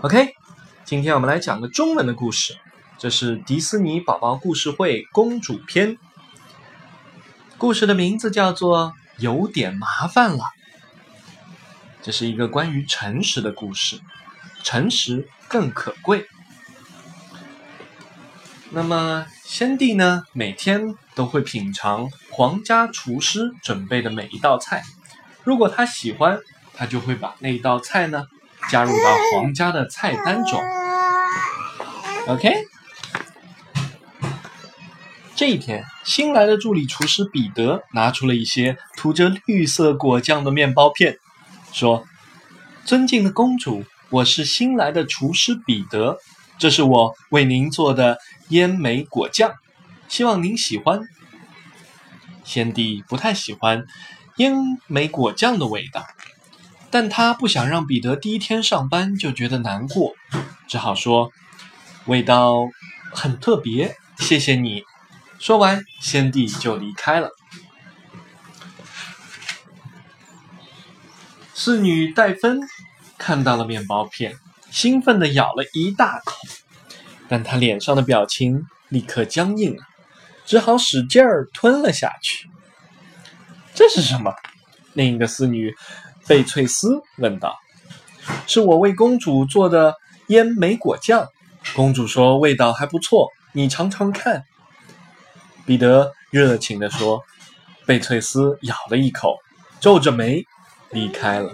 OK，今天我们来讲个中文的故事，这是迪士尼宝宝故事会公主篇。故事的名字叫做《有点麻烦了》。这是一个关于诚实的故事，诚实更可贵。那么，先帝呢，每天都会品尝皇家厨师准备的每一道菜。如果他喜欢，他就会把那道菜呢加入到皇家的菜单中。OK，这一天，新来的助理厨师彼得拿出了一些涂着绿色果酱的面包片。说：“尊敬的公主，我是新来的厨师彼得，这是我为您做的烟梅果酱，希望您喜欢。”先帝不太喜欢烟梅果酱的味道，但他不想让彼得第一天上班就觉得难过，只好说：“味道很特别，谢谢你。”说完，先帝就离开了。侍女戴芬看到了面包片，兴奋地咬了一大口，但她脸上的表情立刻僵硬了，只好使劲儿吞了下去。这是什么？另一个侍女贝翠丝问道。“是我为公主做的烟梅果酱。”公主说：“味道还不错，你尝尝看。”彼得热情地说。贝翠丝咬了一口，皱着眉。离开了。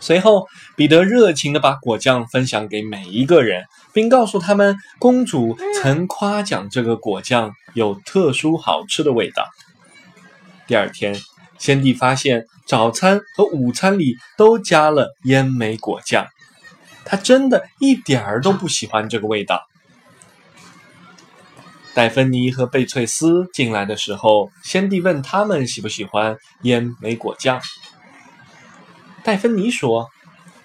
随后，彼得热情地把果酱分享给每一个人，并告诉他们，公主曾夸奖这个果酱有特殊好吃的味道。第二天，先帝发现早餐和午餐里都加了烟莓果酱，他真的一点儿都不喜欢这个味道。戴芬妮和贝翠丝进来的时候，先帝问他们喜不喜欢烟莓果酱。戴芬妮说：“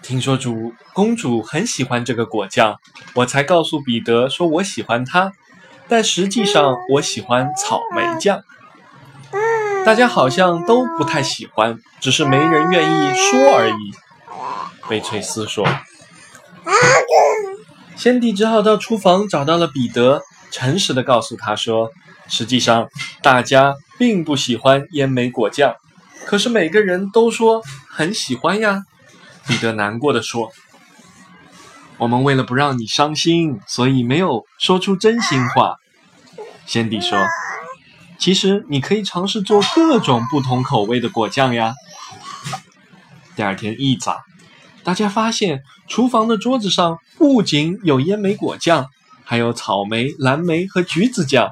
听说主公主很喜欢这个果酱，我才告诉彼得说我喜欢它。但实际上我喜欢草莓酱。大家好像都不太喜欢，只是没人愿意说而已。”贝翠丝说。先帝只好到厨房找到了彼得。诚实的告诉他说：“实际上，大家并不喜欢烟莓果酱，可是每个人都说很喜欢呀。”彼得难过的说：“我们为了不让你伤心，所以没有说出真心话。”先帝说：“其实你可以尝试做各种不同口味的果酱呀。”第二天一早，大家发现厨房的桌子上不仅有烟莓果酱。还有草莓、蓝莓和橘子酱，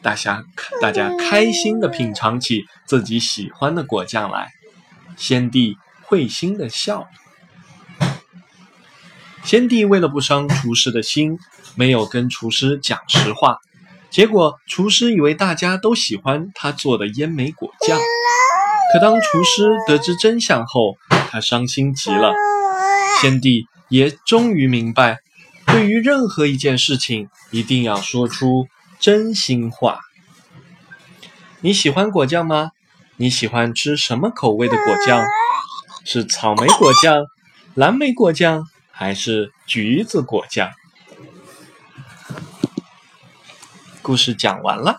大家大家开心的品尝起自己喜欢的果酱来。先帝会心的笑。先帝为了不伤厨师的心，没有跟厨师讲实话，结果厨师以为大家都喜欢他做的烟梅果酱。可当厨师得知真相后，他伤心极了。先帝也终于明白。对于任何一件事情，一定要说出真心话。你喜欢果酱吗？你喜欢吃什么口味的果酱？是草莓果酱、蓝莓果酱，还是橘子果酱？故事讲完了。